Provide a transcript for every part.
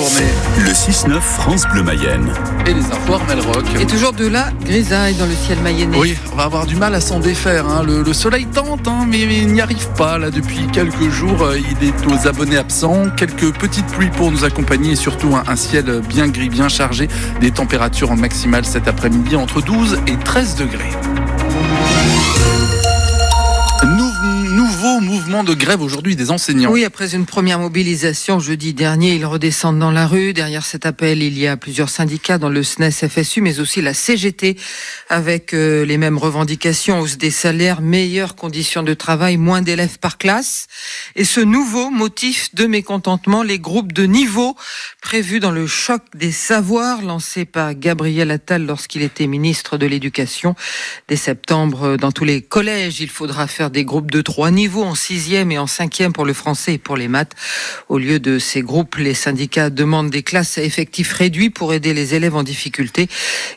journée. Le 6-9 France Bleu Mayenne. Et les infos Armel Rock. Et toujours de la grisaille dans le ciel mayennais. Oui, on va avoir du mal à s'en défaire. hein. Le, le soleil tente, hein, mais, mais il n'y arrive pas. Là, depuis quelques jours, euh, il est aux abonnés absents. Quelques petites pluies pour nous accompagner et surtout un, un ciel bien gris, bien chargé. Des températures en maximale cet après-midi entre 12 et 13 degrés. De grève aujourd'hui des enseignants. Oui, après une première mobilisation jeudi dernier, ils redescendent dans la rue. Derrière cet appel, il y a plusieurs syndicats dans le SNES FSU, mais aussi la CGT, avec euh, les mêmes revendications, hausse des salaires, meilleures conditions de travail, moins d'élèves par classe. Et ce nouveau motif de mécontentement, les groupes de niveau prévus dans le choc des savoirs lancé par Gabriel Attal lorsqu'il était ministre de l'Éducation. Dès septembre, dans tous les collèges, il faudra faire des groupes de trois niveaux en sixième et en cinquième pour le français et pour les maths. Au lieu de ces groupes, les syndicats demandent des classes à effectifs réduits pour aider les élèves en difficulté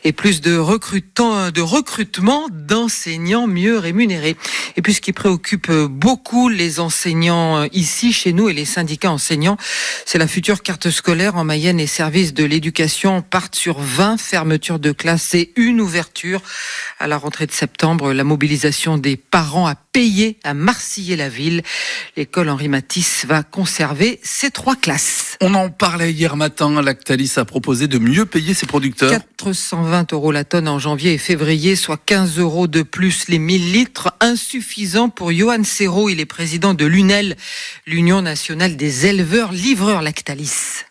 et plus de, recrutant, de recrutement d'enseignants mieux rémunérés. Et puis ce qui préoccupe beaucoup les enseignants ici, chez nous, et les syndicats enseignants, c'est la future carte scolaire en Mayenne. Les services de l'éducation partent sur 20 fermetures de classes et une ouverture à la rentrée de septembre. La mobilisation des parents a payé à Marciller la ville. L'école Henri Matisse va conserver ses trois classes. On en parlait hier matin. Lactalis a proposé de mieux payer ses producteurs. 420 euros la tonne en janvier et février, soit 15 euros de plus les 1000 litres, insuffisant pour Johan Serrault. Il est président de l'UNEL, l'Union nationale des éleveurs livreurs Lactalis.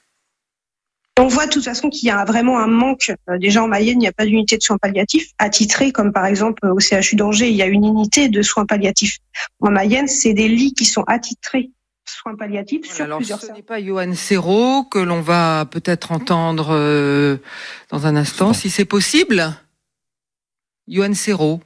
On voit de toute façon qu'il y a vraiment un manque. Euh, Déjà en Mayenne, il n'y a pas d'unité de soins palliatifs attitrés, comme par exemple au CHU d'Angers, il y a une unité de soins palliatifs. En Mayenne, c'est des lits qui sont attitrés soins palliatifs sur Alors, plusieurs ce n'est pas Johan Serrault que l'on va peut-être entendre euh, dans un instant, Bon. si c'est possible. Johan Serrault.